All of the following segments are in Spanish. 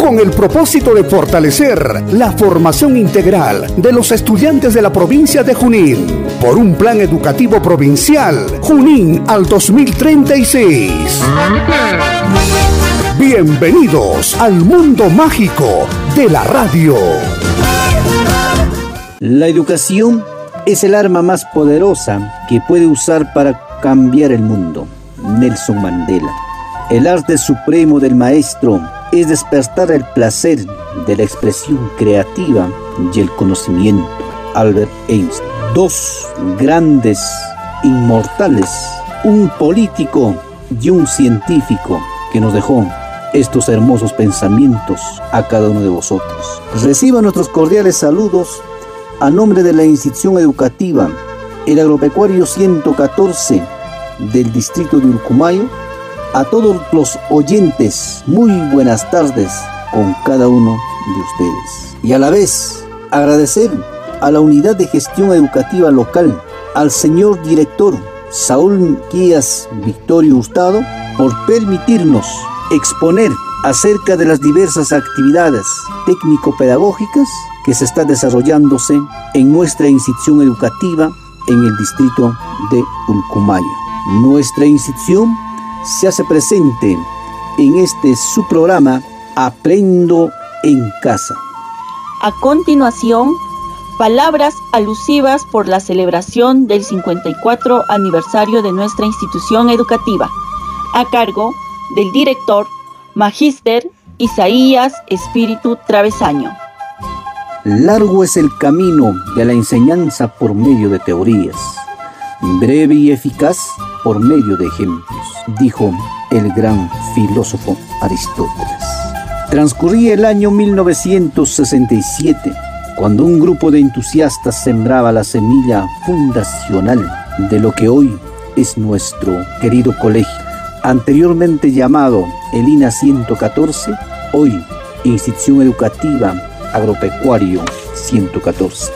con el propósito de fortalecer la formación integral de los estudiantes de la provincia de Junín por un plan educativo provincial Junín al 2036. Bienvenidos al mundo mágico de la radio. La educación es el arma más poderosa que puede usar para cambiar el mundo. Nelson Mandela. El arte supremo del maestro es despertar el placer de la expresión creativa y el conocimiento. Albert Einstein. Dos grandes inmortales, un político y un científico que nos dejó estos hermosos pensamientos a cada uno de vosotros. Reciban nuestros cordiales saludos a nombre de la institución educativa El Agropecuario 114 del distrito de Urcumayo a todos los oyentes, muy buenas tardes con cada uno de ustedes. Y a la vez agradecer a la Unidad de Gestión Educativa Local, al señor director Saúl Guías Victorio Hurtado, por permitirnos exponer acerca de las diversas actividades técnico-pedagógicas que se está desarrollándose en nuestra institución educativa en el distrito de Ulcumayo. Nuestra institución se hace presente en este su programa Aprendo en Casa. A continuación, palabras alusivas por la celebración del 54 aniversario de nuestra institución educativa, a cargo del director Magíster Isaías Espíritu Travesaño. Largo es el camino de la enseñanza por medio de teorías, breve y eficaz por medio de ejemplos, dijo el gran filósofo Aristóteles. Transcurría el año 1967, cuando un grupo de entusiastas sembraba la semilla fundacional de lo que hoy es nuestro querido colegio, anteriormente llamado el INA 114, hoy Institución Educativa Agropecuario 114.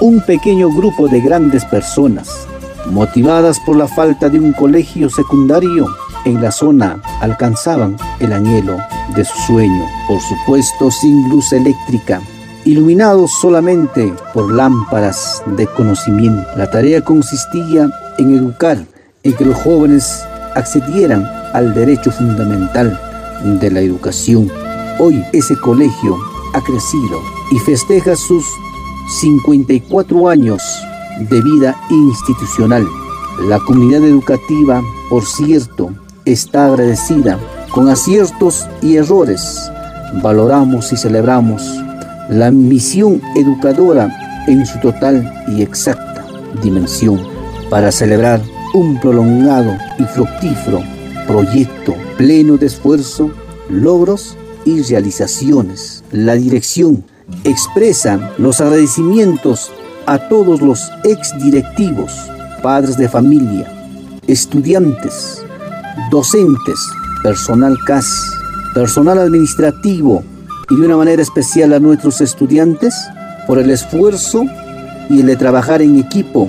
Un pequeño grupo de grandes personas motivadas por la falta de un colegio secundario en la zona, alcanzaban el anhelo de su sueño, por supuesto sin luz eléctrica, iluminados solamente por lámparas de conocimiento. La tarea consistía en educar, en que los jóvenes accedieran al derecho fundamental de la educación. Hoy ese colegio ha crecido y festeja sus 54 años de vida institucional. La comunidad educativa, por cierto, está agradecida con aciertos y errores. Valoramos y celebramos la misión educadora en su total y exacta dimensión para celebrar un prolongado y fructífero proyecto pleno de esfuerzo, logros y realizaciones. La dirección expresa los agradecimientos a todos los exdirectivos, padres de familia, estudiantes, docentes, personal CAS, personal administrativo y de una manera especial a nuestros estudiantes por el esfuerzo y el de trabajar en equipo.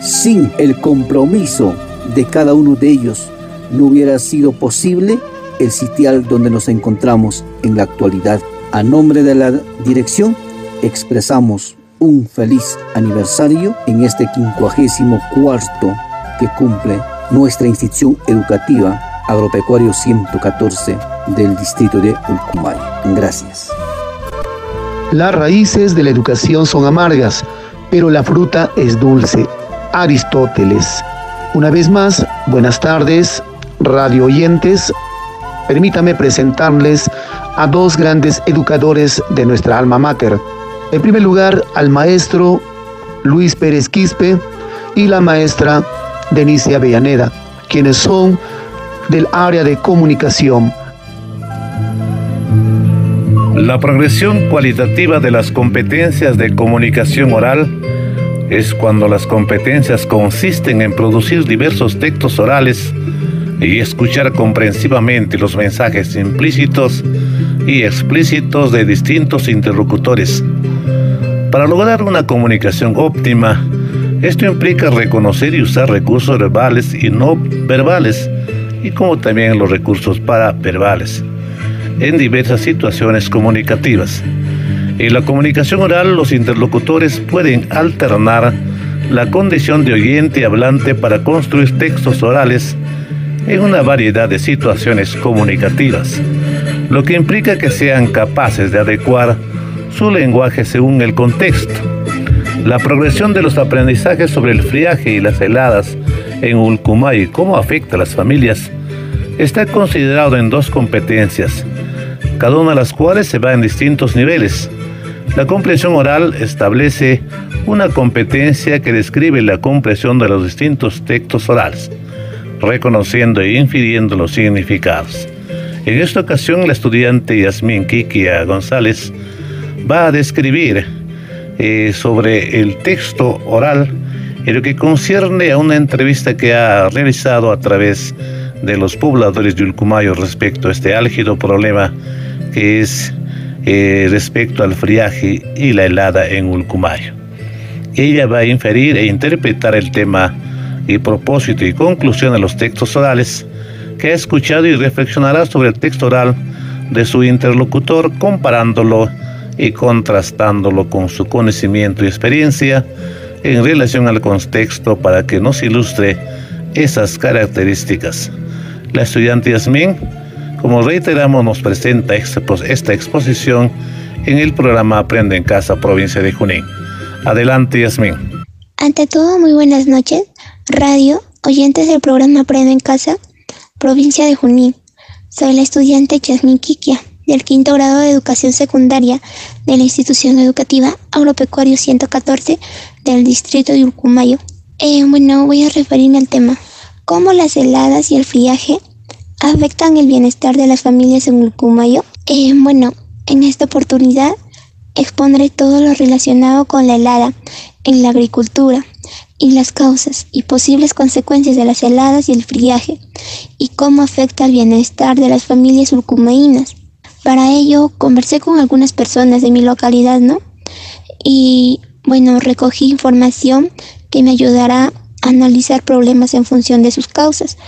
Sin el compromiso de cada uno de ellos no hubiera sido posible el sitial donde nos encontramos en la actualidad. A nombre de la dirección expresamos un feliz aniversario en este 54 que cumple nuestra institución educativa Agropecuario 114 del distrito de Ulcumay. Gracias. Las raíces de la educación son amargas, pero la fruta es dulce. Aristóteles. Una vez más, buenas tardes, radio oyentes. Permítame presentarles a dos grandes educadores de nuestra alma mater, en primer lugar, al maestro Luis Pérez Quispe y la maestra Denise Avellaneda, quienes son del área de comunicación. La progresión cualitativa de las competencias de comunicación oral es cuando las competencias consisten en producir diversos textos orales y escuchar comprensivamente los mensajes implícitos y explícitos de distintos interlocutores. Para lograr una comunicación óptima, esto implica reconocer y usar recursos verbales y no verbales, y como también los recursos paraverbales, en diversas situaciones comunicativas. En la comunicación oral, los interlocutores pueden alternar la condición de oyente y hablante para construir textos orales en una variedad de situaciones comunicativas, lo que implica que sean capaces de adecuar su lenguaje según el contexto. La progresión de los aprendizajes sobre el friaje y las heladas en Ulcumay y cómo afecta a las familias está considerado en dos competencias, cada una de las cuales se va en distintos niveles. La comprensión oral establece una competencia que describe la comprensión de los distintos textos orales reconociendo e infiriendo los significados. En esta ocasión, la estudiante Yasmín Kikia González va a describir eh, sobre el texto oral en lo que concierne a una entrevista que ha realizado a través de los pobladores de Ulcumayo respecto a este álgido problema que es eh, respecto al friaje y la helada en Ulcumayo. Ella va a inferir e interpretar el tema y propósito y conclusión de los textos orales que ha escuchado y reflexionará sobre el texto oral de su interlocutor comparándolo y contrastándolo con su conocimiento y experiencia en relación al contexto para que nos ilustre esas características. La estudiante Yasmín, como reiteramos, nos presenta esta exposición en el programa Aprende en Casa, provincia de Junín. Adelante, Yasmín. Ante todo, muy buenas noches. Radio, oyentes del programa Aprende en Casa, provincia de Junín. Soy la estudiante Yasmin Kikia, del quinto grado de educación secundaria de la institución educativa Agropecuario 114 del distrito de Urcumayo. Eh, bueno, voy a referirme al tema. ¿Cómo las heladas y el friaje afectan el bienestar de las familias en Urcumayo? Eh, bueno, en esta oportunidad expondré todo lo relacionado con la helada en la agricultura y las causas y posibles consecuencias de las heladas y el friaje y cómo afecta al bienestar de las familias urcumaínas. Para ello conversé con algunas personas de mi localidad, ¿no? Y bueno, recogí información que me ayudará a analizar problemas en función de sus causas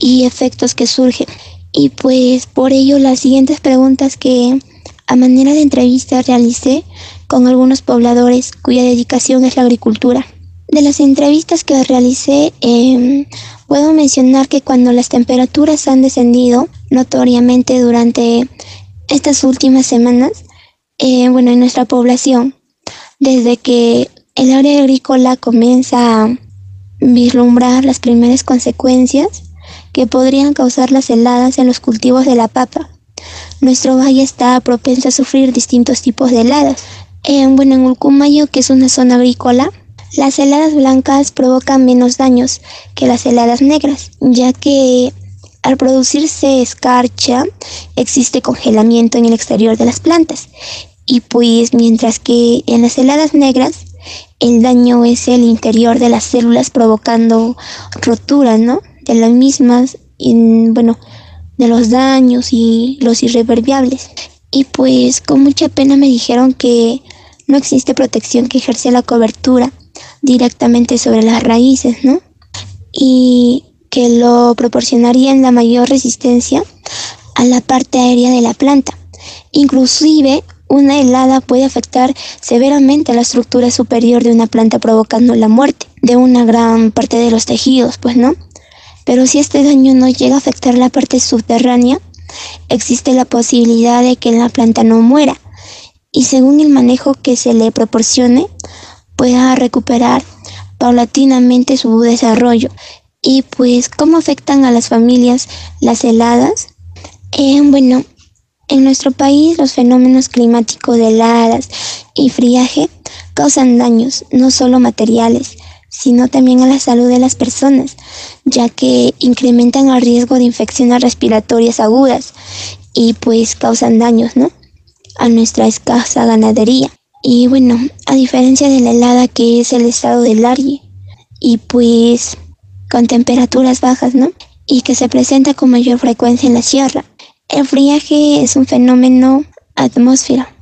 y efectos que surgen. Y pues por ello las siguientes preguntas que a manera de entrevista realicé con algunos pobladores cuya dedicación es la agricultura. De las entrevistas que realicé, em, puedo mencionar que cuando las temperaturas han descendido notoriamente durante estas últimas semanas, eh, bueno, en nuestra población, desde que el área agrícola comienza a vislumbrar las primeras consecuencias que podrían causar las heladas en los cultivos de la papa. Nuestro valle está propenso a sufrir distintos tipos de heladas. Eh, bueno, en Ulcumayo, que es una zona agrícola, las heladas blancas provocan menos daños que las heladas negras, ya que al producirse escarcha existe congelamiento en el exterior de las plantas. Y pues mientras que en las heladas negras el daño es el interior de las células provocando rotura, ¿no? De las mismas, bueno, de los daños y los irreverbiables. Y pues con mucha pena me dijeron que no existe protección que ejerce la cobertura directamente sobre las raíces, ¿no? Y que lo proporcionaría en la mayor resistencia a la parte aérea de la planta. Inclusive, una helada puede afectar severamente a la estructura superior de una planta provocando la muerte de una gran parte de los tejidos, pues no. Pero si este daño no llega a afectar la parte subterránea, existe la posibilidad de que la planta no muera y según el manejo que se le proporcione, pueda recuperar paulatinamente su desarrollo. Y pues, ¿cómo afectan a las familias las heladas? Eh, bueno, en nuestro país los fenómenos climáticos de heladas y friaje causan daños, no solo materiales, sino también a la salud de las personas, ya que incrementan el riesgo de infecciones respiratorias agudas y pues causan daños, ¿no? A nuestra escasa ganadería. Y bueno, a diferencia de la helada que es el estado del aire, y pues con temperaturas bajas, ¿no? Y que se presenta con mayor frecuencia en la sierra. El friaje es un fenómeno atmósfera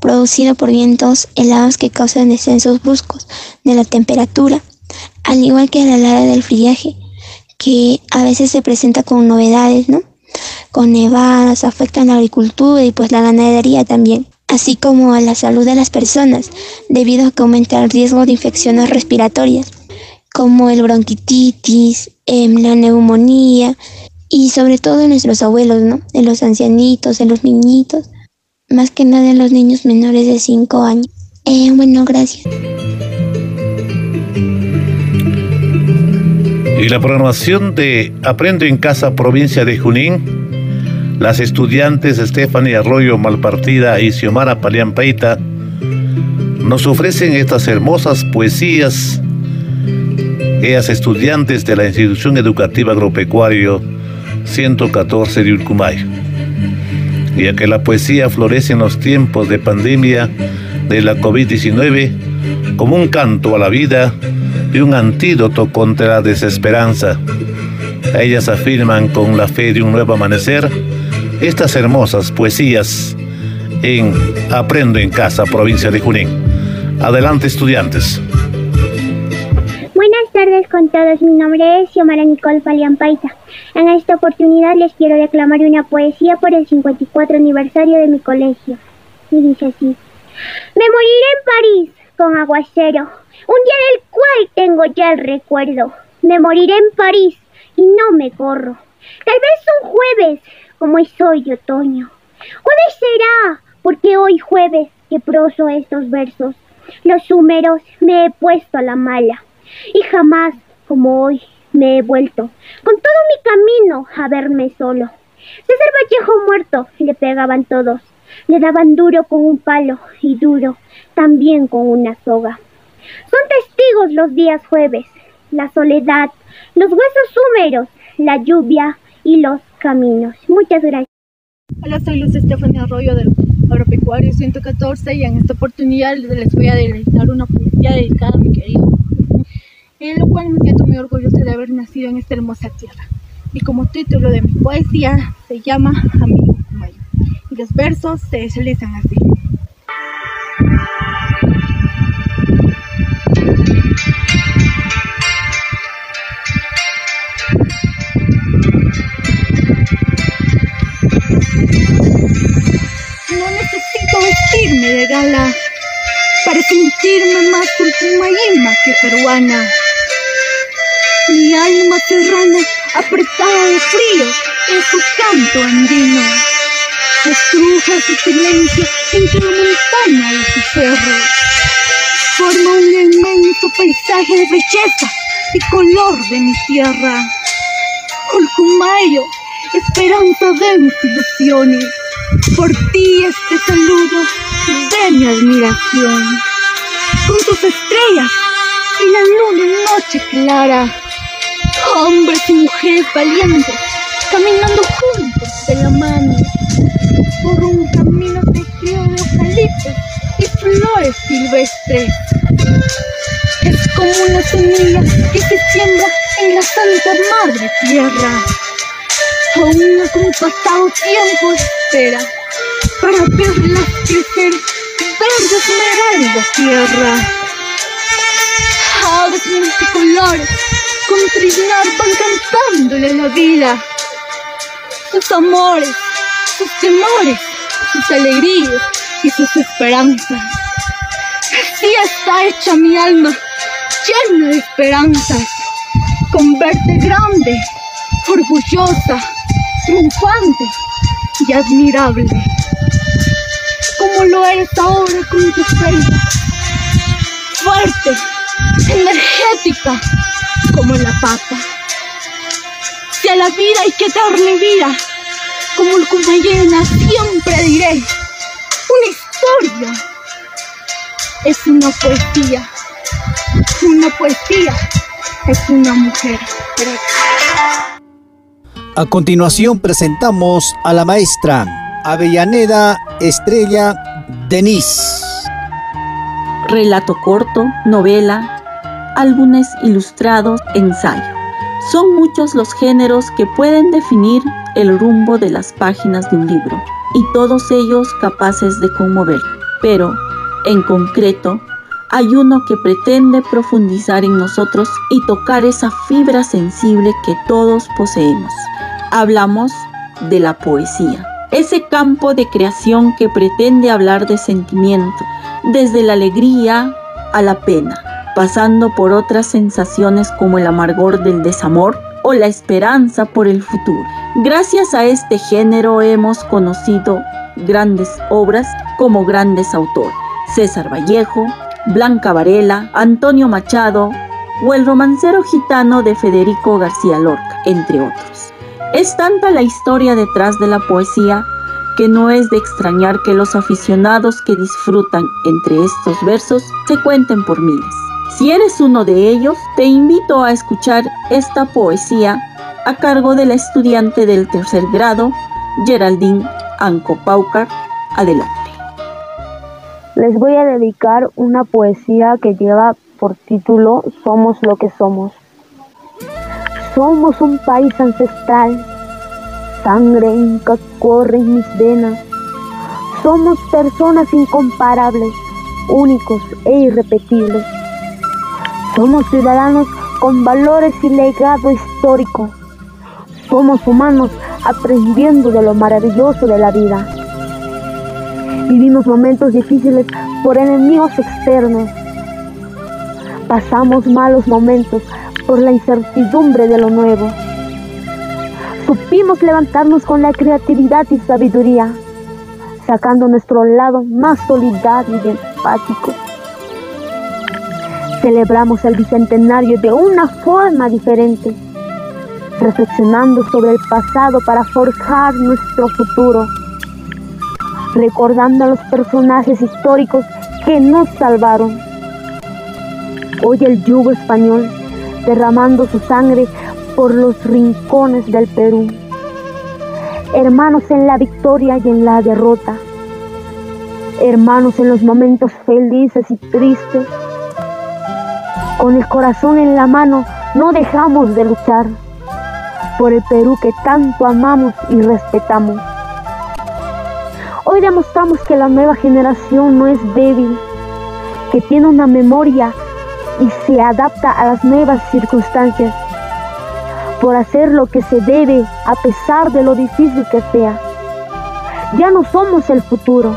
producido por vientos helados que causan descensos bruscos de la temperatura, al igual que la helada del friaje, que a veces se presenta con novedades, ¿no? Con nevadas, afectan la agricultura y pues la ganadería también, así como a la salud de las personas, debido a que aumenta el riesgo de infecciones respiratorias, como el bronquitis, em, la neumonía, y sobre todo en nuestros abuelos, ¿no? En los ancianitos, en los niñitos, más que nada en los niños menores de 5 años. Eh, bueno, gracias. Y la programación de Aprendo en Casa, provincia de Junín, las estudiantes Stephanie Arroyo Malpartida y Xiomara Paliampaita nos ofrecen estas hermosas poesías. Ellas estudiantes de la institución educativa agropecuario 114 de Urcumay. Ya que la poesía florece en los tiempos de pandemia de la COVID-19 como un canto a la vida y un antídoto contra la desesperanza. Ellas afirman con la fe de un nuevo amanecer estas hermosas poesías en Aprendo en Casa, provincia de Junín. Adelante estudiantes. Con todos, mi nombre es Xiomara Nicole Paita. En esta oportunidad les quiero declamar una poesía por el 54 aniversario de mi colegio. Y dice así. Me moriré en París con aguacero un día del cual tengo ya el recuerdo. Me moriré en París y no me corro. Tal vez un jueves, como es hoy otoño. Jueves será, porque hoy jueves que proso estos versos. Los húmeros me he puesto a la mala y jamás, como hoy, me he vuelto con todo mi camino a verme solo. César Vallejo muerto le pegaban todos, le daban duro con un palo y duro también con una soga. Son testigos los días jueves, la soledad, los huesos húmeros, la lluvia y los caminos. Muchas gracias. Hola, soy Luz Estefania Arroyo del Agropecuario 114 y en esta oportunidad les voy a deleitar una poesía dedicada a mi querido, en lo cual me siento muy orgullosa de haber nacido en esta hermosa tierra. Y como título de mi poesía se llama Amigo Mayo. Y los versos se deslizan así. vestirme de gala para sentirme más ultimaíma que peruana. Mi alma serrana, apretada de frío, es su canto andino. Estruja su silencio entre la montaña y su cerro. Forma un inmenso paisaje de belleza y color de mi tierra. Olcumayo, esperanza de mis ilusiones por ti este saludo de mi admiración. Con tus estrellas y la luna en noche clara. Hombres y mujeres valientes caminando juntos de la mano por un camino tejido de eucaliptos y flores silvestres. Es como una semilla que se siembra en la Santa Madre Tierra. Aún no pasado tiempo espera para verlas crecer verde esmeralda tierra. Aves multicolores con trinar van cantándole la vida. Sus amores, sus temores, sus alegrías y sus esperanzas. Así está hecha mi alma, llena de esperanzas, con verte grande, orgullosa, triunfante y admirable como lo eres ahora con tu fe. Fuerte, energética, como la papa. Si a la vida hay que darle vida, como el Cumayena siempre diré, una historia es una poesía. Una poesía es una mujer. A continuación presentamos a la maestra Avellaneda Estrella Denis. relato corto, novela, álbumes ilustrados, ensayo. Son muchos los géneros que pueden definir el rumbo de las páginas de un libro y todos ellos capaces de conmover. Pero, en concreto, hay uno que pretende profundizar en nosotros y tocar esa fibra sensible que todos poseemos. Hablamos de la poesía, ese campo de creación que pretende hablar de sentimiento, desde la alegría a la pena, pasando por otras sensaciones como el amargor del desamor o la esperanza por el futuro. Gracias a este género hemos conocido grandes obras como grandes autores. César Vallejo, Blanca Varela, Antonio Machado o el romancero gitano de Federico García Lorca, entre otros. Es tanta la historia detrás de la poesía que no es de extrañar que los aficionados que disfrutan entre estos versos se cuenten por miles. Si eres uno de ellos, te invito a escuchar esta poesía a cargo de la estudiante del tercer grado, Geraldine Anco Paucar. Adelante. Les voy a dedicar una poesía que lleva por título Somos lo que somos. Somos un país ancestral, sangre inca corre en mis venas. Somos personas incomparables, únicos e irrepetibles. Somos ciudadanos con valores y legado histórico. Somos humanos aprendiendo de lo maravilloso de la vida. Vivimos momentos difíciles por enemigos externos. Pasamos malos momentos por la incertidumbre de lo nuevo. Supimos levantarnos con la creatividad y sabiduría, sacando nuestro lado más solidario y empático. Celebramos el bicentenario de una forma diferente, reflexionando sobre el pasado para forjar nuestro futuro, recordando a los personajes históricos que nos salvaron. Hoy el yugo español derramando su sangre por los rincones del Perú. Hermanos en la victoria y en la derrota. Hermanos en los momentos felices y tristes con el corazón en la mano, no dejamos de luchar por el Perú que tanto amamos y respetamos. Hoy demostramos que la nueva generación no es débil, que tiene una memoria y se adapta a las nuevas circunstancias por hacer lo que se debe a pesar de lo difícil que sea. Ya no somos el futuro,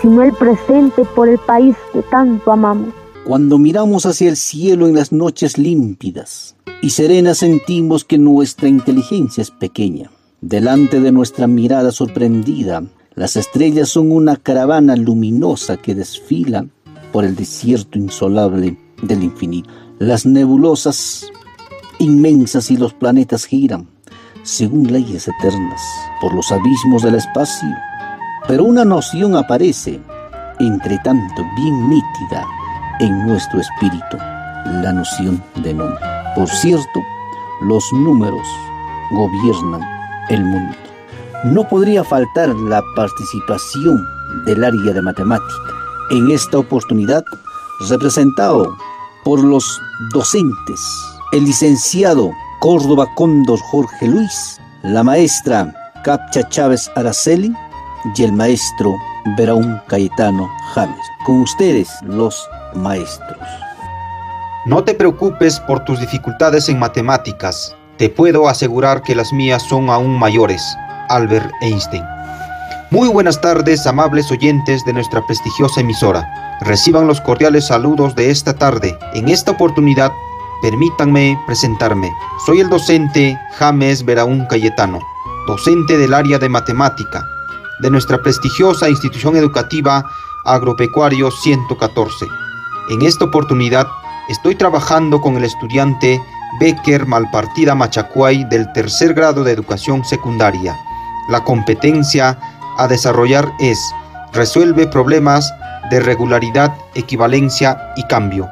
sino el presente por el país que tanto amamos. Cuando miramos hacia el cielo en las noches límpidas y serenas sentimos que nuestra inteligencia es pequeña. Delante de nuestra mirada sorprendida, las estrellas son una caravana luminosa que desfila por el desierto insolable del infinito. Las nebulosas inmensas y los planetas giran, según leyes eternas, por los abismos del espacio. Pero una noción aparece, entre tanto bien nítida, en nuestro espíritu la noción de nombre. Por cierto, los números gobiernan el mundo. No podría faltar la participación del área de matemática. En esta oportunidad, representado por los docentes, el licenciado Córdoba Cóndor Jorge Luis, la maestra Capcha Chávez Araceli y el maestro Veraún Cayetano James. Con ustedes, los maestros. No te preocupes por tus dificultades en matemáticas. Te puedo asegurar que las mías son aún mayores. Albert Einstein. Muy buenas tardes, amables oyentes de nuestra prestigiosa emisora. Reciban los cordiales saludos de esta tarde. En esta oportunidad, permítanme presentarme. Soy el docente James Veraún Cayetano, docente del área de matemática de nuestra prestigiosa institución educativa Agropecuario 114 en esta oportunidad estoy trabajando con el estudiante Becker Malpartida Machacuay del tercer grado de educación secundaria. La competencia a desarrollar es resuelve problemas de regularidad, equivalencia y cambio.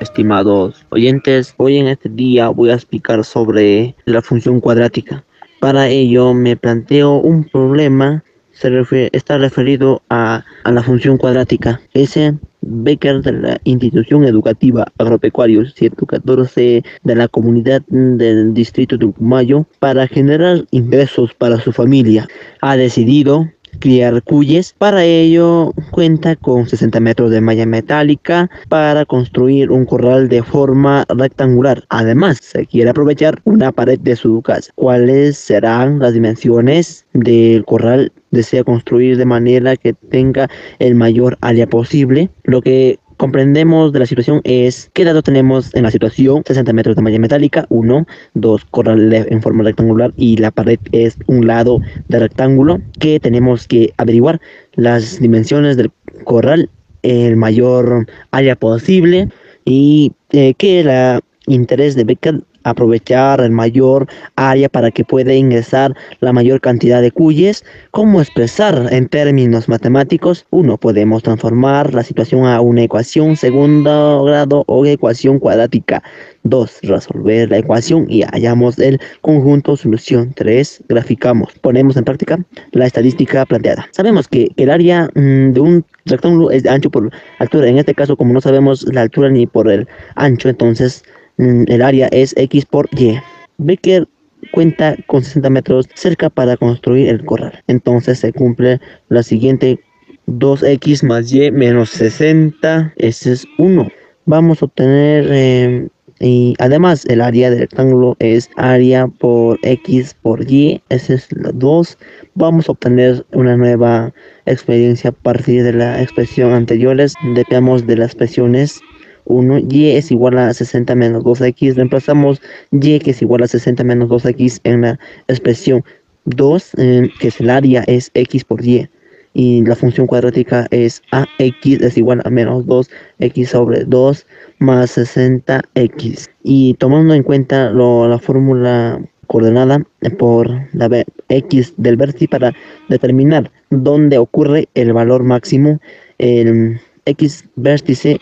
Estimados oyentes, hoy en este día voy a explicar sobre la función cuadrática. Para ello me planteo un problema se refiere, está referido a, a la función cuadrática. Ese Becker de la institución educativa agropecuario 114 de la comunidad del distrito de Ucumayo para generar ingresos para su familia. Ha decidido criar cuyes. Para ello cuenta con 60 metros de malla metálica para construir un corral de forma rectangular. Además, se quiere aprovechar una pared de su casa. ¿Cuáles serán las dimensiones del corral? Desea construir de manera que tenga el mayor área posible. Lo que comprendemos de la situación es qué datos tenemos en la situación 60 metros de malla metálica 1 2 corral en forma rectangular y la pared es un lado de rectángulo. Que tenemos que averiguar las dimensiones del corral el mayor área posible y eh, que el interés de Becker aprovechar el mayor área para que pueda ingresar la mayor cantidad de cuyes. ¿Cómo expresar en términos matemáticos? Uno, podemos transformar la situación a una ecuación segundo grado o ecuación cuadrática. Dos, resolver la ecuación y hallamos el conjunto solución. Tres, graficamos. Ponemos en práctica la estadística planteada. Sabemos que el área mm, de un rectángulo es de ancho por altura. En este caso, como no sabemos la altura ni por el ancho, entonces el área es X por Y. Becker cuenta con 60 metros cerca para construir el corral. Entonces se cumple la siguiente 2x más y menos 60, ese es 1. Vamos a obtener, em, y además el área del rectángulo es área por x por y, ese es 2. Vamos a obtener una nueva experiencia a partir de la expresión anteriores. Dependemos de las expresiones 1, y es igual a 60 menos 2x, reemplazamos y que es igual a 60 menos 2x en la expresión 2, eh, que es el área, es x por y, y la función cuadrática es ax es igual a menos 2x sobre 2 más 60x. Y tomando en cuenta la fórmula coordenada por la x del vértice para determinar dónde ocurre el valor máximo, el x vértice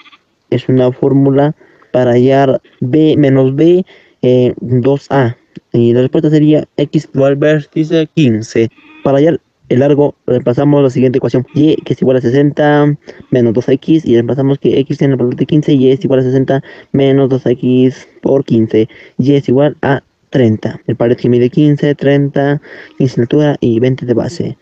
es una fórmula para hallar b menos b 2a. Eh, y la respuesta sería x igual vértice 15. Para hallar el largo, reemplazamos la siguiente ecuación. y que es igual a 60 menos 2x y reemplazamos que x tiene el valor de 15 y es igual a 60 menos 2x por 15. y es igual a 30. El pared que mide 15, 30, 15 de altura y 20 de base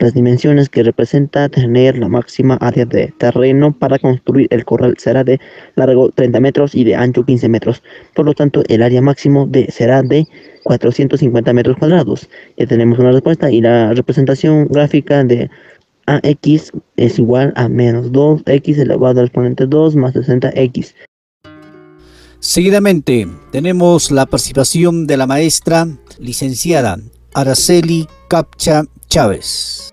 las dimensiones que representa tener la máxima área de terreno para construir el corral será de largo 30 metros y de ancho 15 metros. Por lo tanto, el área máximo será de 450 metros cuadrados. Ya tenemos una respuesta y la representación gráfica de AX es igual a menos 2X elevado al exponente 2 más 60X. Seguidamente tenemos la participación de la maestra licenciada Araceli Capcha Chávez.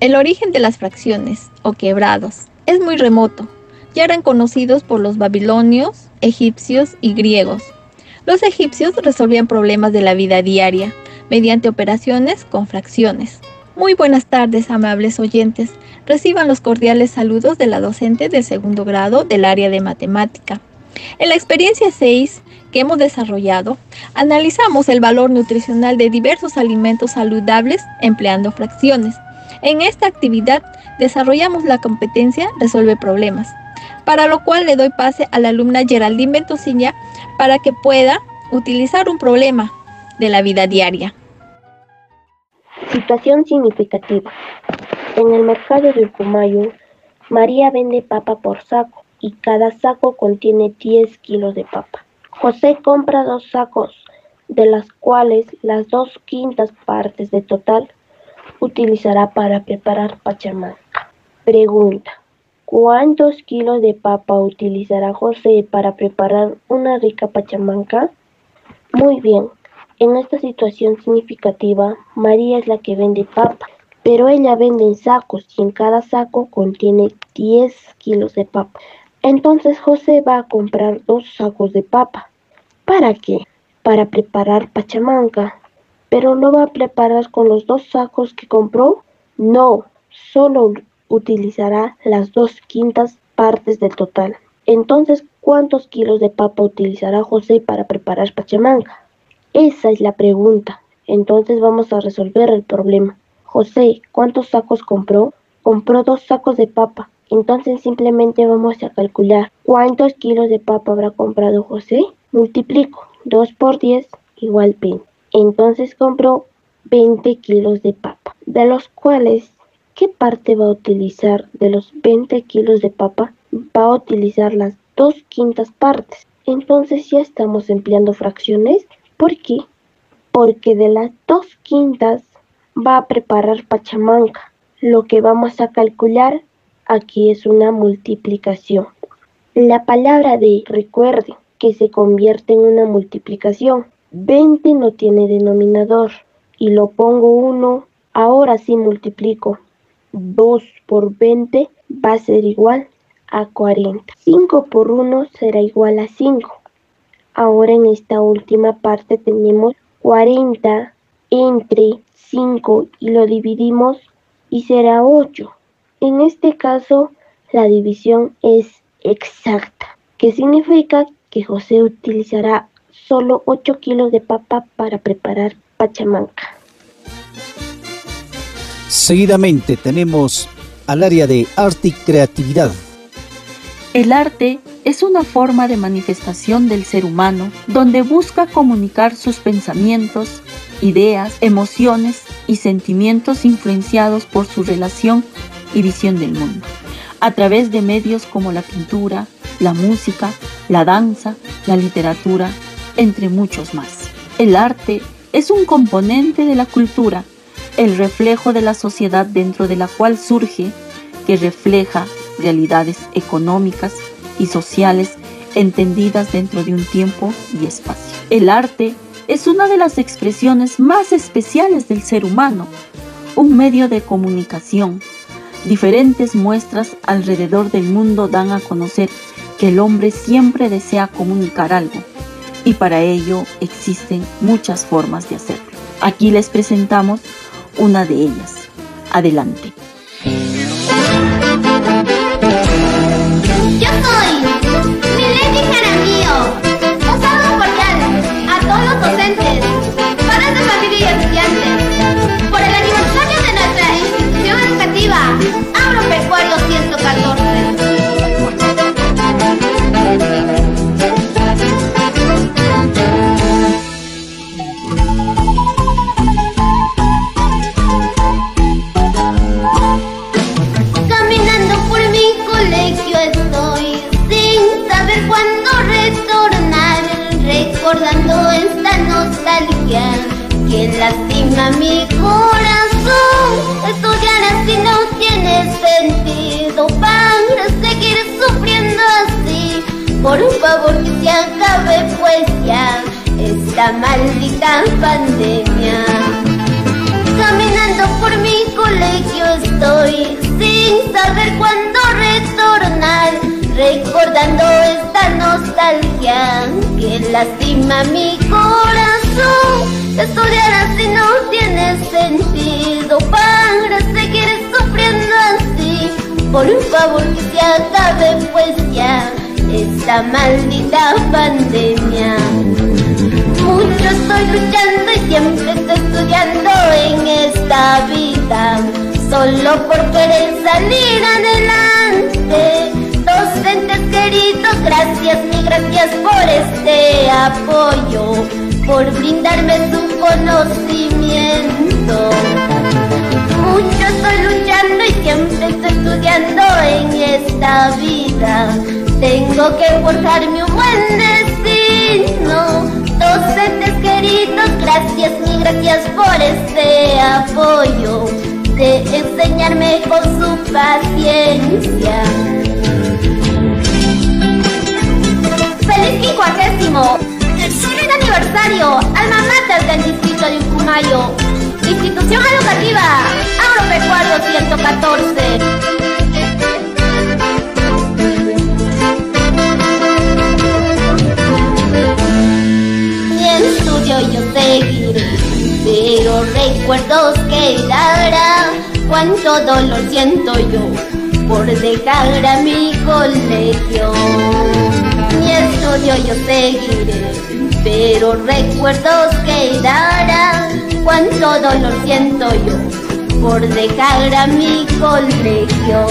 El origen de las fracciones o quebrados es muy remoto. Ya eran conocidos por los babilonios, egipcios y griegos. Los egipcios resolvían problemas de la vida diaria mediante operaciones con fracciones. Muy buenas tardes, amables oyentes. Reciban los cordiales saludos de la docente de segundo grado del área de matemática. En la experiencia 6 que hemos desarrollado, analizamos el valor nutricional de diversos alimentos saludables empleando fracciones. En esta actividad desarrollamos la competencia Resuelve Problemas, para lo cual le doy pase a la alumna Geraldine Ventosiña para que pueda utilizar un problema de la vida diaria. Situación significativa. En el mercado de Ucumayo, María vende papa por saco y cada saco contiene 10 kilos de papa. José compra dos sacos, de las cuales las dos quintas partes de total utilizará para preparar pachamanca. Pregunta. ¿Cuántos kilos de papa utilizará José para preparar una rica pachamanca? Muy bien. En esta situación significativa, María es la que vende papa, pero ella vende en sacos y en cada saco contiene 10 kilos de papa. Entonces José va a comprar dos sacos de papa. ¿Para qué? Para preparar pachamanca. ¿Pero lo va a preparar con los dos sacos que compró? No, solo utilizará las dos quintas partes del total. Entonces, ¿cuántos kilos de papa utilizará José para preparar pachamanca? Esa es la pregunta. Entonces vamos a resolver el problema. José, ¿cuántos sacos compró? Compró dos sacos de papa. Entonces simplemente vamos a calcular cuántos kilos de papa habrá comprado José. Multiplico 2 por 10 igual 20. Entonces compró 20 kilos de papa, de los cuales, ¿qué parte va a utilizar de los 20 kilos de papa? Va a utilizar las dos quintas partes. Entonces ya estamos empleando fracciones. ¿Por qué? Porque de las dos quintas va a preparar pachamanca. Lo que vamos a calcular aquí es una multiplicación. La palabra de recuerde que se convierte en una multiplicación. 20 no tiene denominador y lo pongo 1. Ahora sí multiplico. 2 por 20 va a ser igual a 40. 5 por 1 será igual a 5. Ahora en esta última parte tenemos 40 entre 5 y lo dividimos y será 8. En este caso la división es exacta, que significa que José utilizará solo 8 kilos de papa para preparar pachamanca. Seguidamente tenemos al área de arte y creatividad. El arte es una forma de manifestación del ser humano donde busca comunicar sus pensamientos, ideas, emociones y sentimientos influenciados por su relación y visión del mundo, a través de medios como la pintura, la música, la danza, la literatura, entre muchos más. El arte es un componente de la cultura, el reflejo de la sociedad dentro de la cual surge, que refleja realidades económicas y sociales entendidas dentro de un tiempo y espacio. El arte es una de las expresiones más especiales del ser humano, un medio de comunicación. Diferentes muestras alrededor del mundo dan a conocer que el hombre siempre desea comunicar algo y para ello existen muchas formas de hacerlo. Aquí les presentamos una de ellas. Adelante. Recordando esta nostalgia que lastima mi corazón. Estudiar así no tiene sentido para seguir sufriendo así. Por favor que se acabe pues ya esta maldita pandemia. Caminando por mi colegio estoy sin saber cuándo retornar, recordando esta nostalgia que lastima mi corazón. Estudiar así no tiene sentido para seguir sufriendo así. Por favor que se acabe pues ya esta maldita pandemia. Mucho estoy luchando y siempre estoy estudiando en esta vida, solo por querer salir adelante. Queridos, gracias, mil gracias por este apoyo, por brindarme su conocimiento. Mucho estoy luchando y siempre estoy estudiando en esta vida. Tengo que forjarme un buen destino. Docentes queridos, gracias, mil gracias por este apoyo, de enseñarme con su paciencia. ¡Feliz quincuagésimo! ¡Feliz aniversario! Alma mater del distrito de Ucumayo. Institución Educativa Agropecuario 114. Mi estudio yo seguiré, pero recuerdos quedarán. Cuánto dolor siento yo por dejar a mi colegio. Yo seguiré, pero recuerdos quedarán. Cuánto dolor siento yo por dejar a mi colegio.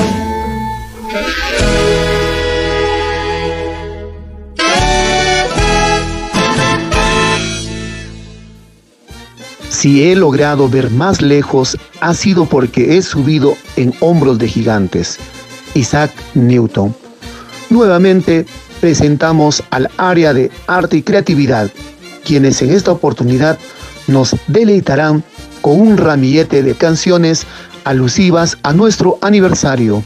Si he logrado ver más lejos ha sido porque he subido en hombros de gigantes. Isaac Newton. Nuevamente presentamos al área de arte y creatividad, quienes en esta oportunidad nos deleitarán con un ramillete de canciones alusivas a nuestro aniversario.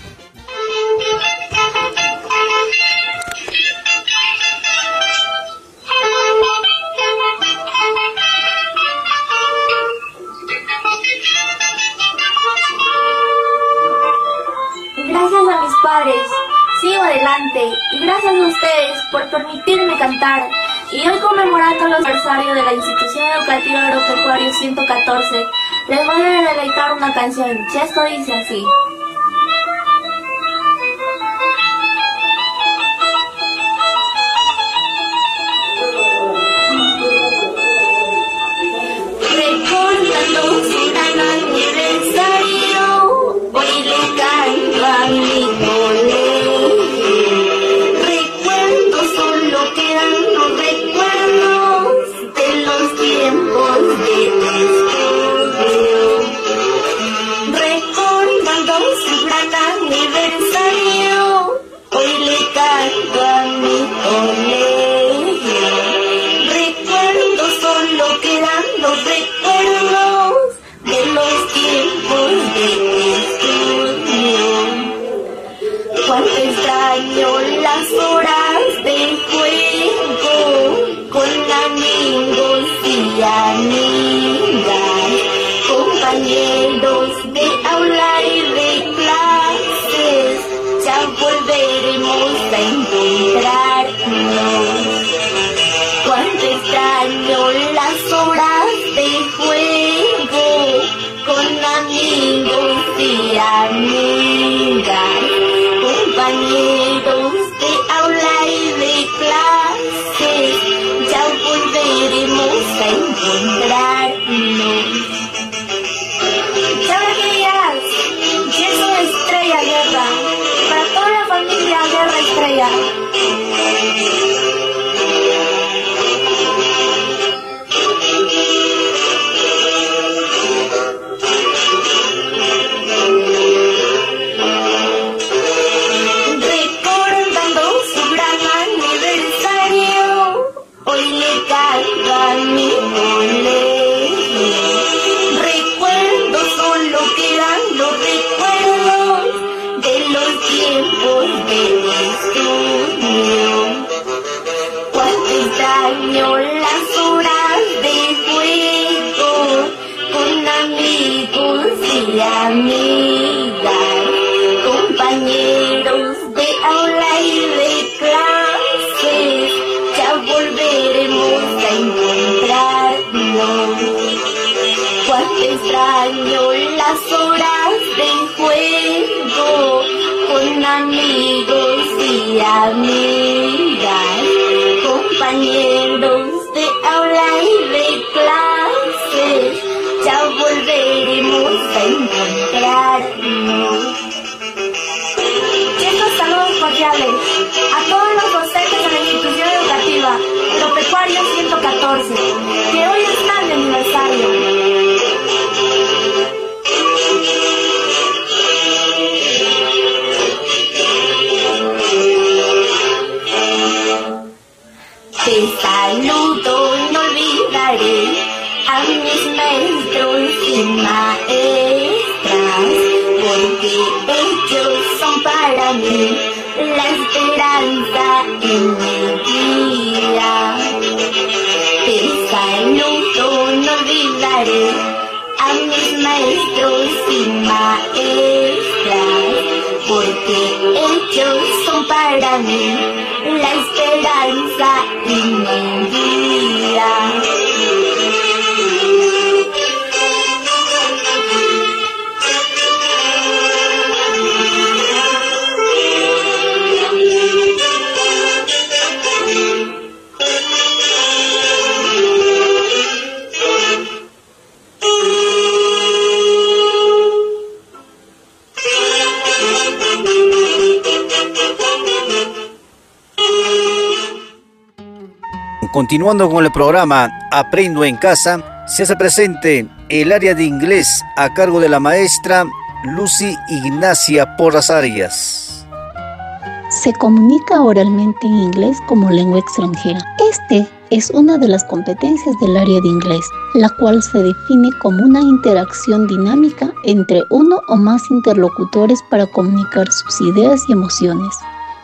Canción. Ya esto dice así. extraño las horas de juego con amigos y amigas, compañeros de aula y de clase. ya volveremos a encontrarnos. Cuánto extraño las horas de juego con amigos y amigas. Continuando con el programa Aprendo en Casa, se hace presente el área de inglés a cargo de la maestra Lucy Ignacia Porras Arias. Se comunica oralmente en inglés como lengua extranjera. Este es una de las competencias del área de inglés, la cual se define como una interacción dinámica entre uno o más interlocutores para comunicar sus ideas y emociones.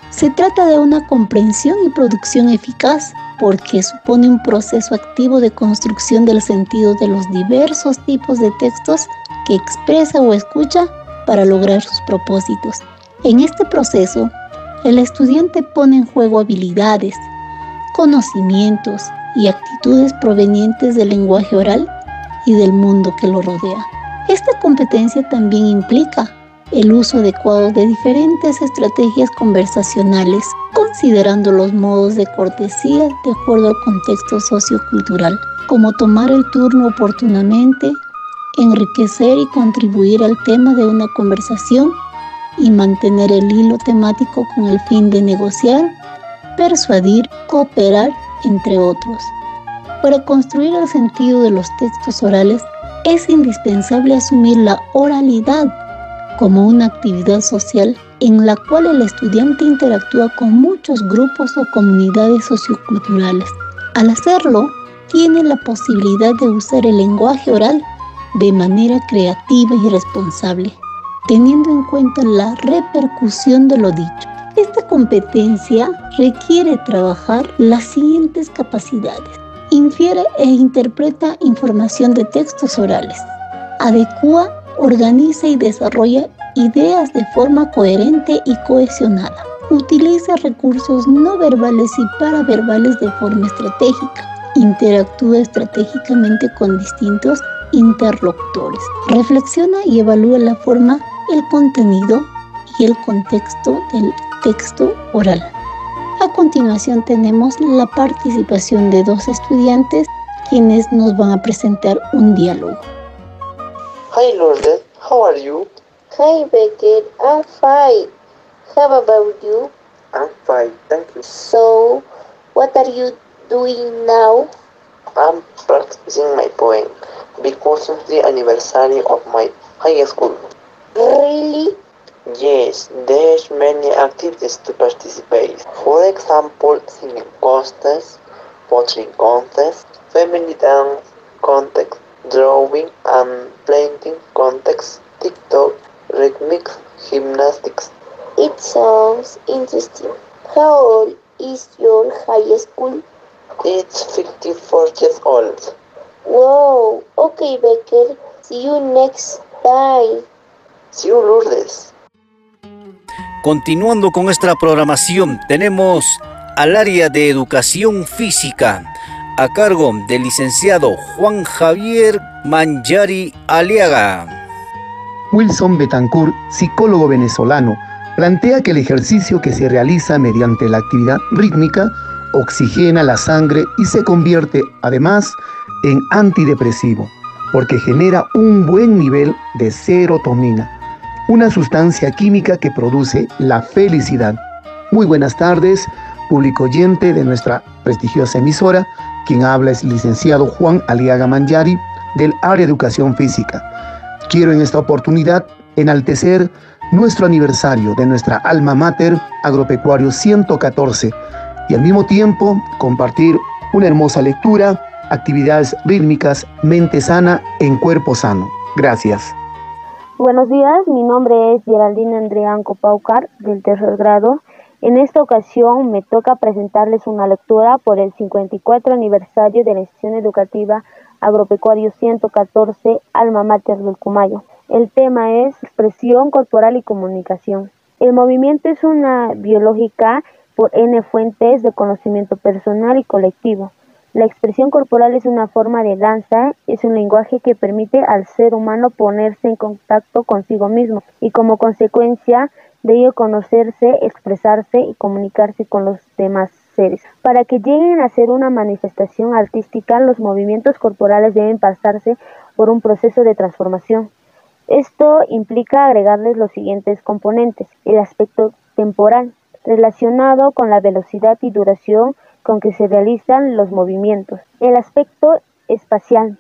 Se trata de una comprensión y producción eficaz porque supone un proceso activo de construcción del sentido de los diversos tipos de textos que expresa o escucha para lograr sus propósitos. En este proceso, el estudiante pone en juego habilidades, conocimientos y actitudes provenientes del lenguaje oral y del mundo que lo rodea. Esta competencia también implica el uso adecuado de diferentes estrategias conversacionales, considerando los modos de cortesía de acuerdo al contexto sociocultural, como tomar el turno oportunamente, enriquecer y contribuir al tema de una conversación y mantener el hilo temático con el fin de negociar, persuadir, cooperar, entre otros. Para construir el sentido de los textos orales es indispensable asumir la oralidad como una actividad social en la cual el estudiante interactúa con muchos grupos o comunidades socioculturales. Al hacerlo, tiene la posibilidad de usar el lenguaje oral de manera creativa y responsable, teniendo en cuenta la repercusión de lo dicho. Esta competencia requiere trabajar las siguientes capacidades. Infiere e interpreta información de textos orales. Adecua, organiza y desarrolla ideas de forma coherente y cohesionada. Utiliza recursos no verbales y paraverbales de forma estratégica. Interactúa estratégicamente con distintos interlocutores. Reflexiona y evalúa la forma, el contenido y el contexto del texto oral. A continuación tenemos la participación de dos estudiantes quienes nos van a presentar un diálogo. Hi Lourdes, how are you? Hi Beckett, I'm fine. How about you? I'm fine, thank you. So, what are you doing now? I'm practicing my poem because of the anniversary of my high school. Really? Yes, there's many activities to participate. For example, singing contests, pottery contests, family dance contest, drawing and painting contest, TikTok, rhythmic gymnastics. It sounds interesting. How old is your high school? It's 54 years old. Wow, okay Becker, see you next time. See you Lourdes. Continuando con nuestra programación, tenemos al área de educación física a cargo del licenciado Juan Javier Manjari Aliaga. Wilson Betancourt, psicólogo venezolano, plantea que el ejercicio que se realiza mediante la actividad rítmica oxigena la sangre y se convierte además en antidepresivo, porque genera un buen nivel de serotonina una sustancia química que produce la felicidad. Muy buenas tardes, público oyente de nuestra prestigiosa emisora. Quien habla es licenciado Juan Aliaga Manjari del área educación física. Quiero en esta oportunidad enaltecer nuestro aniversario de nuestra alma mater agropecuario 114 y al mismo tiempo compartir una hermosa lectura, actividades rítmicas, mente sana en cuerpo sano. Gracias. Buenos días, mi nombre es Geraldine Andrianco Paucar, del tercer grado. En esta ocasión me toca presentarles una lectura por el 54 aniversario de la institución educativa Agropecuario 114, Alma Mater del Cumayo. El tema es expresión corporal y comunicación. El movimiento es una biológica por N fuentes de conocimiento personal y colectivo. La expresión corporal es una forma de danza, es un lenguaje que permite al ser humano ponerse en contacto consigo mismo y como consecuencia de ello conocerse, expresarse y comunicarse con los demás seres. Para que lleguen a ser una manifestación artística, los movimientos corporales deben pasarse por un proceso de transformación. Esto implica agregarles los siguientes componentes. El aspecto temporal, relacionado con la velocidad y duración con que se realizan los movimientos. El aspecto espacial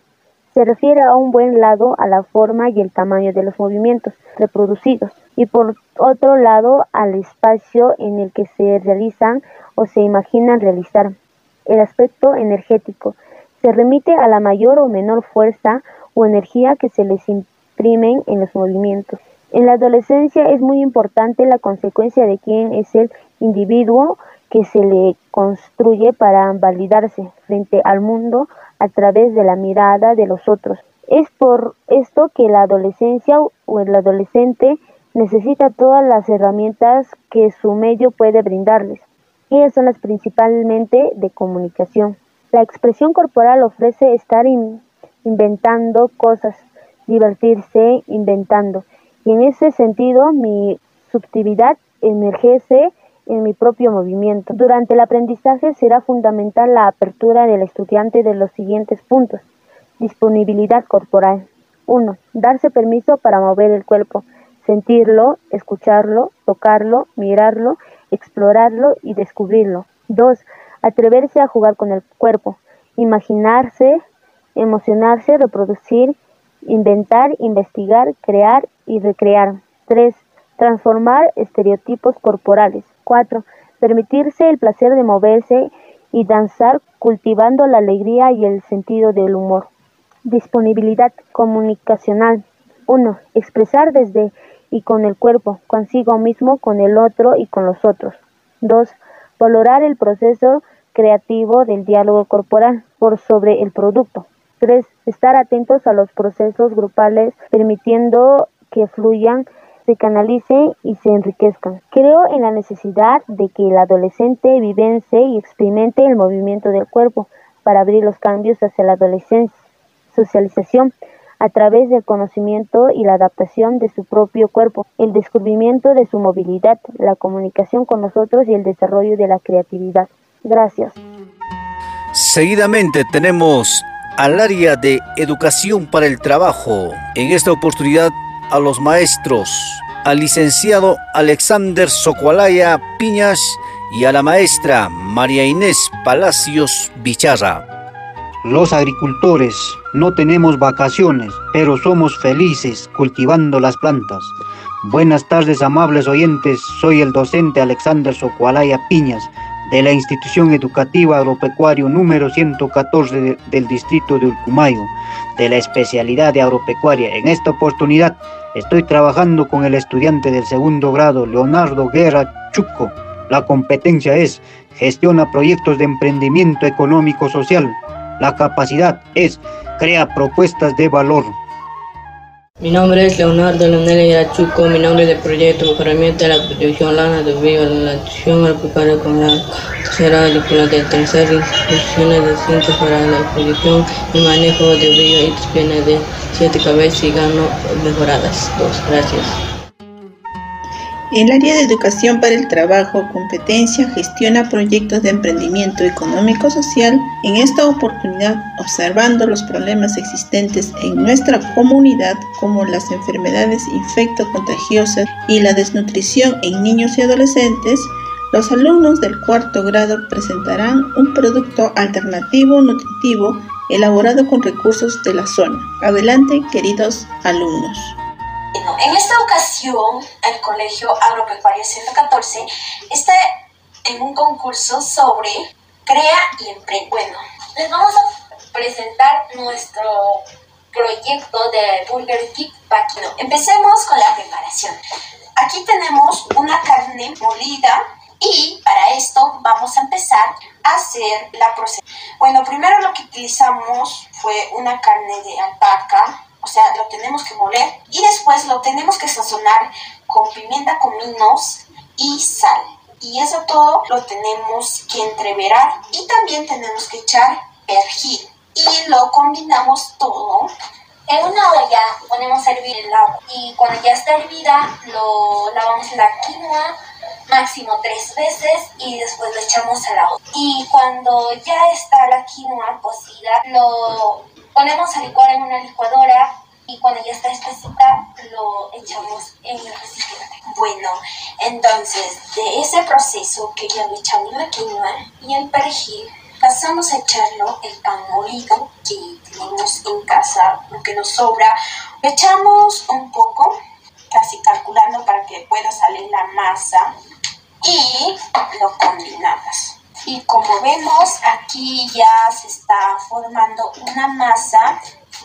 se refiere a un buen lado a la forma y el tamaño de los movimientos reproducidos y por otro lado al espacio en el que se realizan o se imaginan realizar. El aspecto energético se remite a la mayor o menor fuerza o energía que se les imprimen en los movimientos. En la adolescencia es muy importante la consecuencia de quién es el individuo que se le construye para validarse frente al mundo a través de la mirada de los otros. Es por esto que la adolescencia o el adolescente necesita todas las herramientas que su medio puede brindarles. Ellas son las principalmente de comunicación. La expresión corporal ofrece estar inventando cosas, divertirse inventando. Y en ese sentido mi subjetividad emergece en mi propio movimiento. Durante el aprendizaje será fundamental la apertura del estudiante de los siguientes puntos. Disponibilidad corporal. 1. Darse permiso para mover el cuerpo, sentirlo, escucharlo, tocarlo, mirarlo, explorarlo y descubrirlo. 2. Atreverse a jugar con el cuerpo, imaginarse, emocionarse, reproducir, inventar, investigar, crear y recrear. 3. Transformar estereotipos corporales. 4. Permitirse el placer de moverse y danzar cultivando la alegría y el sentido del humor. Disponibilidad comunicacional. 1. Expresar desde y con el cuerpo, consigo mismo, con el otro y con los otros. 2. Valorar el proceso creativo del diálogo corporal por sobre el producto. 3. Estar atentos a los procesos grupales permitiendo que fluyan se canalicen y se enriquezcan. Creo en la necesidad de que el adolescente vivense y experimente el movimiento del cuerpo para abrir los cambios hacia la adolescencia. Socialización a través del conocimiento y la adaptación de su propio cuerpo, el descubrimiento de su movilidad, la comunicación con nosotros y el desarrollo de la creatividad. Gracias. Seguidamente tenemos al área de educación para el trabajo. En esta oportunidad a los maestros, al licenciado Alexander Socualaya Piñas y a la maestra María Inés Palacios Bicharra. Los agricultores no tenemos vacaciones, pero somos felices cultivando las plantas. Buenas tardes, amables oyentes. Soy el docente Alexander Socualaya Piñas de la Institución Educativa Agropecuario número 114 del distrito de Ulcumayo, de la especialidad de agropecuaria. En esta oportunidad estoy trabajando con el estudiante del segundo grado, Leonardo Guerra Chuco. La competencia es gestiona proyectos de emprendimiento económico social. La capacidad es crea propuestas de valor. Mi nombre es Leonardo Leonel Irachuco, mi nombre de proyecto Mejoramiento de la Protección Lana de Biorelación al con la tercera película de tercera instituciones de ciencias para la exposición y manejo de brillo y espinas de siete cabezas y gano mejoradas. Dos, gracias. El área de educación para el trabajo, competencia, gestiona proyectos de emprendimiento económico-social. En esta oportunidad, observando los problemas existentes en nuestra comunidad, como las enfermedades infecto-contagiosas y la desnutrición en niños y adolescentes, los alumnos del cuarto grado presentarán un producto alternativo nutritivo elaborado con recursos de la zona. Adelante, queridos alumnos. En esta ocasión, el Colegio Agropecuario 114 está en un concurso sobre Crea y Emprende. Bueno, les vamos a presentar nuestro proyecto de Burger King Vaquino. Empecemos con la preparación. Aquí tenemos una carne molida y para esto vamos a empezar a hacer la procesión. Bueno, primero lo que utilizamos fue una carne de alpaca, o sea, lo tenemos que moler y después lo tenemos que sazonar con pimienta, cominos y sal. Y eso todo lo tenemos que entreverar y también tenemos que echar perejil. Y lo combinamos todo. En una olla ponemos a hervir el agua y cuando ya está hervida lo lavamos la quinoa máximo tres veces y después lo echamos al agua. Y cuando ya está la quinoa cocida, lo ponemos a licuar en una licuadora y cuando ya está espesita lo echamos en el recipiente. Bueno, entonces de ese proceso que ya le echamos la quinoa y el perejil, pasamos a echarlo el pan molido que tenemos en casa, lo que nos sobra. Le echamos un poco, casi calculando para que pueda salir la masa y lo combinamos. Y como vemos, aquí ya se está formando una masa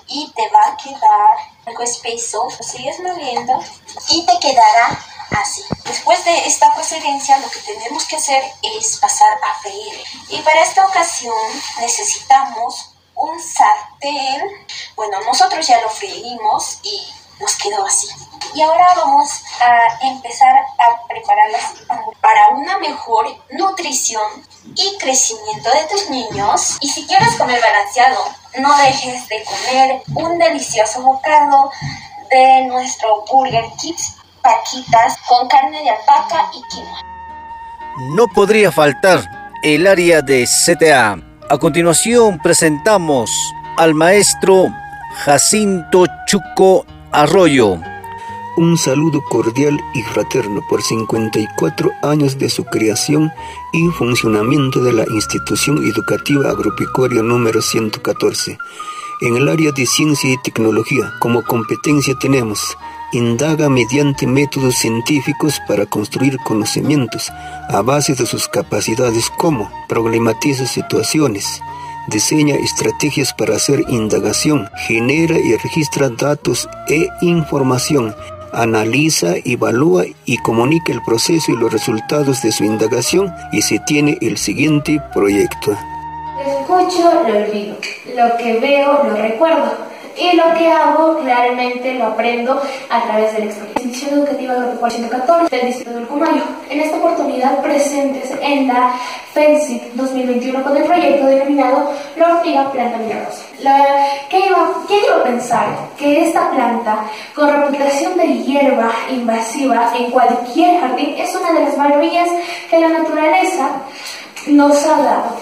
y te va a quedar algo espeso. Lo sigues moviendo y te quedará así. Después de esta procedencia, lo que tenemos que hacer es pasar a freír. Y para esta ocasión necesitamos un sartén. Bueno, nosotros ya lo freímos y nos quedó así. Y ahora vamos a empezar a prepararlas para una mejor nutrición y crecimiento de tus niños. Y si quieres comer balanceado, no dejes de comer un delicioso bocado de nuestro Burger Kids paquitas con carne de alpaca y quinoa. No podría faltar el área de CTA. A continuación presentamos al maestro Jacinto Chuco Arroyo. Un saludo cordial y fraterno por 54 años de su creación y funcionamiento de la institución educativa agropecuaria número 114. En el área de ciencia y tecnología, como competencia tenemos indaga mediante métodos científicos para construir conocimientos a base de sus capacidades como problematiza situaciones, diseña estrategias para hacer indagación, genera y registra datos e información, analiza, evalúa y comunica el proceso y los resultados de su indagación y se tiene el siguiente proyecto. Escucho, lo olvido. Lo que veo, lo recuerdo y lo que hago claramente lo aprendo a través de la experiencia educativa agropecuaria 114 del Distrito del Cumayo. En esta oportunidad presentes en la FENSIT 2021 con el proyecto denominado La Planta Milagrosa. ¿qué iba, ¿Quién iba a pensar que esta planta, con reputación de hierba invasiva en cualquier jardín, es una de las maravillas que la naturaleza nos ha dado?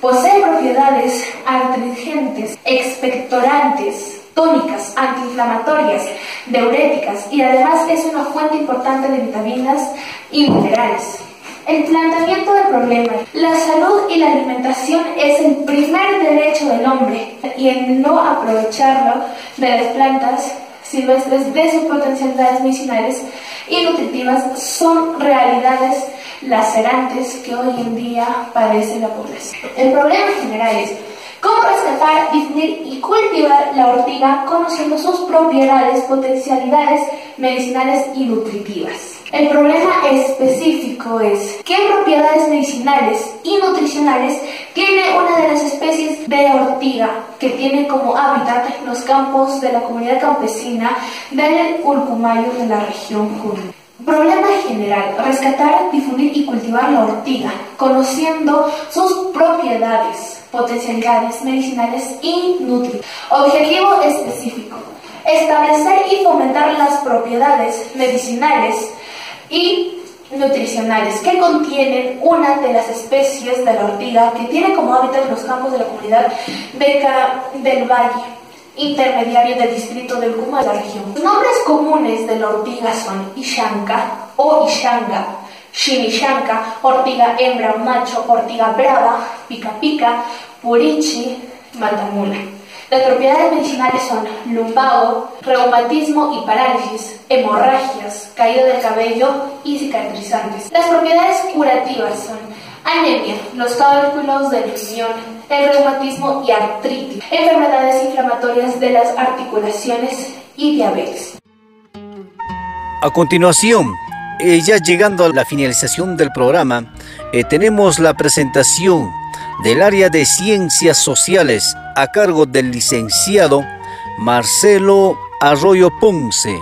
Posee propiedades astringentes, expectorantes, tónicas, antiinflamatorias, diuréticas y además es una fuente importante de vitaminas y minerales. El planteamiento del problema. La salud y la alimentación es el primer derecho del hombre y el no aprovecharlo de las plantas silvestres de sus potencialidades medicinales y nutritivas son realidades lacerantes que hoy en día padece la población. El problema general es cómo rescatar, definir y cultivar la ortiga conociendo sus propiedades, potencialidades medicinales y nutritivas. El problema específico es qué propiedades medicinales y nutricionales tiene una de las especies de ortiga que tiene como hábitat los campos de la comunidad campesina del Urcumayo de la región Junín. Problema general, rescatar, difundir y cultivar la ortiga, conociendo sus propiedades, potencialidades medicinales y nutritivas. Objetivo específico, establecer y fomentar las propiedades medicinales y nutricionales que contienen una de las especies de la ortiga que tiene como hábitat los campos de la comunidad Beca del Valle intermediario del distrito del Guma de la región. Los nombres comunes de la ortiga son Ishanka o Ishanga, Shinishanka, ortiga hembra macho, ortiga brava, pica pica, purichi, matamula. Las propiedades medicinales son lumbago, reumatismo y parálisis, hemorragias, caída del cabello y cicatrizantes. Las propiedades curativas son anemia, los cálculos del riñón, el reumatismo y artritis, enfermedades inflamatorias de las articulaciones y diabetes. A continuación, eh, ya llegando a la finalización del programa, eh, tenemos la presentación del área de ciencias sociales a cargo del licenciado Marcelo Arroyo Ponce.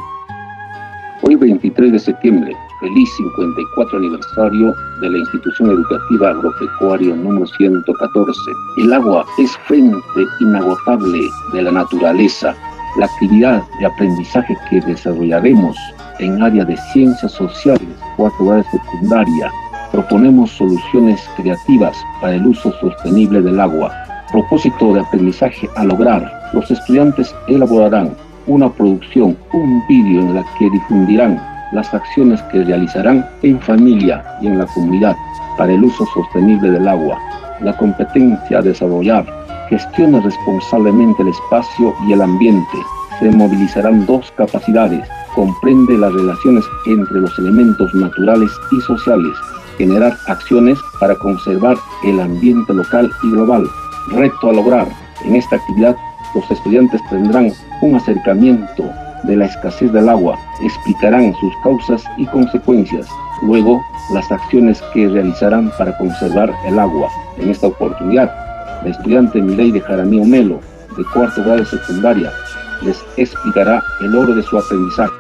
Hoy 23 de septiembre feliz 54 aniversario de la institución educativa agropecuaria número 114. El agua es fuente inagotable de la naturaleza. La actividad de aprendizaje que desarrollaremos en área de ciencias sociales, cuarto grado secundaria, proponemos soluciones creativas para el uso sostenible del agua. Propósito de aprendizaje a lograr, los estudiantes elaborarán una producción, un vídeo en la que difundirán las acciones que realizarán en familia y en la comunidad para el uso sostenible del agua, la competencia a desarrollar, gestiona responsablemente el espacio y el ambiente. Se movilizarán dos capacidades, comprende las relaciones entre los elementos naturales y sociales, generar acciones para conservar el ambiente local y global. Reto a lograr. En esta actividad los estudiantes tendrán un acercamiento de la escasez del agua, explicarán sus causas y consecuencias, luego las acciones que realizarán para conservar el agua. En esta oportunidad, la estudiante de Jaramillo Melo, de cuarto grado secundaria, les explicará el oro de su aprendizaje.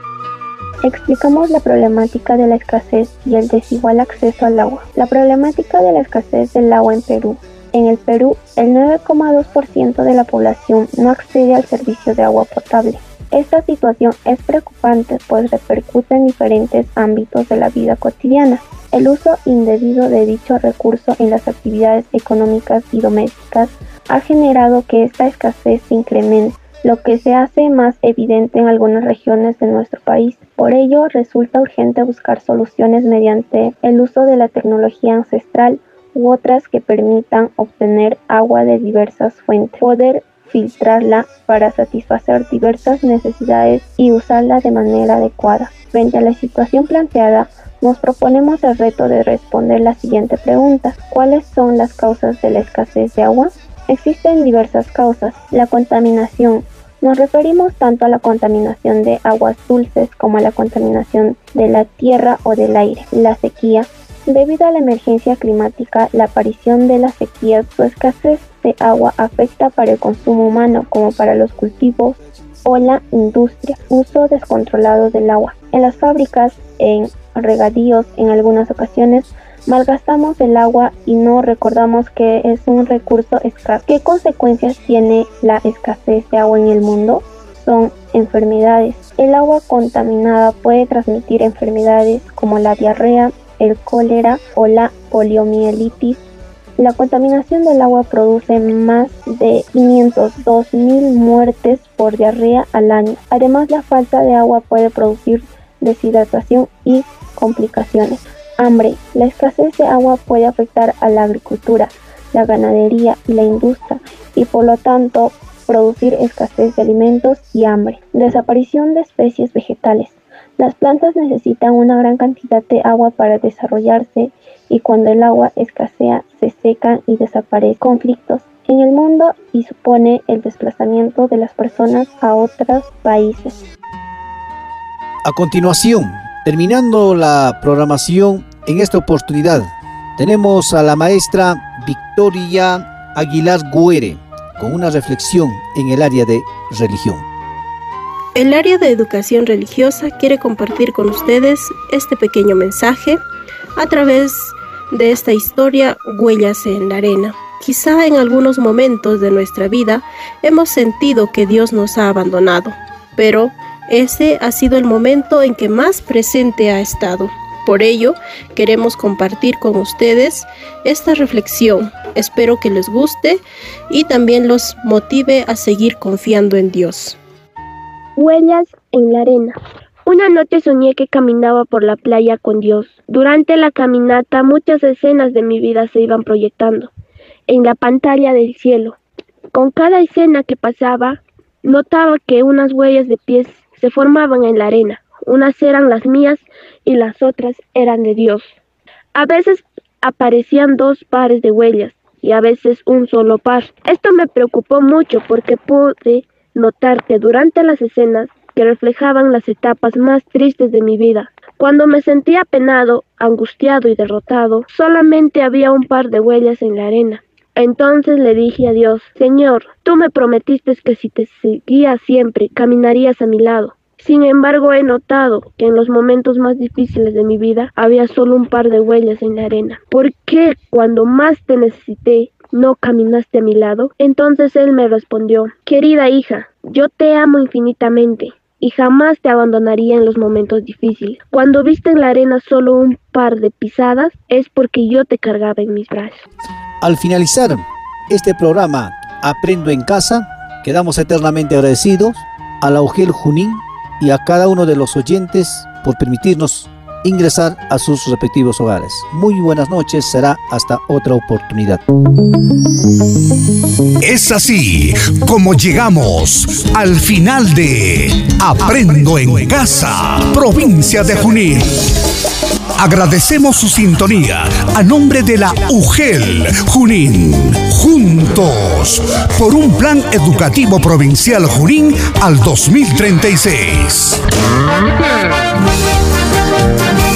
Explicamos la problemática de la escasez y el desigual acceso al agua. La problemática de la escasez del agua en Perú. En el Perú, el 9,2% de la población no accede al servicio de agua potable. Esta situación es preocupante pues repercute en diferentes ámbitos de la vida cotidiana. El uso indebido de dicho recurso en las actividades económicas y domésticas ha generado que esta escasez se incremente, lo que se hace más evidente en algunas regiones de nuestro país. Por ello, resulta urgente buscar soluciones mediante el uso de la tecnología ancestral u otras que permitan obtener agua de diversas fuentes, poder filtrarla para satisfacer diversas necesidades y usarla de manera adecuada. Frente a la situación planteada, nos proponemos el reto de responder la siguiente pregunta. ¿Cuáles son las causas de la escasez de agua? Existen diversas causas. La contaminación. Nos referimos tanto a la contaminación de aguas dulces como a la contaminación de la tierra o del aire. La sequía. Debido a la emergencia climática, la aparición de la sequía, su escasez de agua afecta para el consumo humano como para los cultivos o la industria. Uso descontrolado del agua. En las fábricas, en regadíos, en algunas ocasiones, malgastamos el agua y no recordamos que es un recurso escaso. ¿Qué consecuencias tiene la escasez de agua en el mundo? Son enfermedades. El agua contaminada puede transmitir enfermedades como la diarrea, el cólera o la poliomielitis la contaminación del agua produce más de 502 mil muertes por diarrea al año. Además, la falta de agua puede producir deshidratación y complicaciones. Hambre. La escasez de agua puede afectar a la agricultura, la ganadería y la industria y por lo tanto producir escasez de alimentos y hambre. Desaparición de especies vegetales. Las plantas necesitan una gran cantidad de agua para desarrollarse y cuando el agua escasea se secan y desaparecen conflictos en el mundo y supone el desplazamiento de las personas a otros países. A continuación, terminando la programación en esta oportunidad, tenemos a la maestra Victoria Aguilar Guere con una reflexión en el área de religión. El área de educación religiosa quiere compartir con ustedes este pequeño mensaje a través de esta historia Huellas en la arena. Quizá en algunos momentos de nuestra vida hemos sentido que Dios nos ha abandonado, pero ese ha sido el momento en que más presente ha estado. Por ello, queremos compartir con ustedes esta reflexión. Espero que les guste y también los motive a seguir confiando en Dios. Huellas en la arena. Una noche soñé que caminaba por la playa con Dios. Durante la caminata muchas escenas de mi vida se iban proyectando en la pantalla del cielo. Con cada escena que pasaba, notaba que unas huellas de pies se formaban en la arena. Unas eran las mías y las otras eran de Dios. A veces aparecían dos pares de huellas y a veces un solo par. Esto me preocupó mucho porque pude notar que durante las escenas que reflejaban las etapas más tristes de mi vida, cuando me sentía apenado, angustiado y derrotado, solamente había un par de huellas en la arena. Entonces le dije a Dios, Señor, tú me prometiste que si te seguía siempre, caminarías a mi lado. Sin embargo, he notado que en los momentos más difíciles de mi vida había solo un par de huellas en la arena. ¿Por qué cuando más te necesité no caminaste a mi lado? Entonces él me respondió, querida hija, yo te amo infinitamente y jamás te abandonaría en los momentos difíciles. Cuando viste en la arena solo un par de pisadas, es porque yo te cargaba en mis brazos. Al finalizar este programa Aprendo en Casa, quedamos eternamente agradecidos a la UGEL Junín y a cada uno de los oyentes por permitirnos ingresar a sus respectivos hogares. Muy buenas noches, será hasta otra oportunidad. Es así como llegamos al final de Aprendo en Casa, provincia de Junín. Agradecemos su sintonía a nombre de la UGEL Junín. Juntos por un plan educativo provincial Junín al 2036. Thank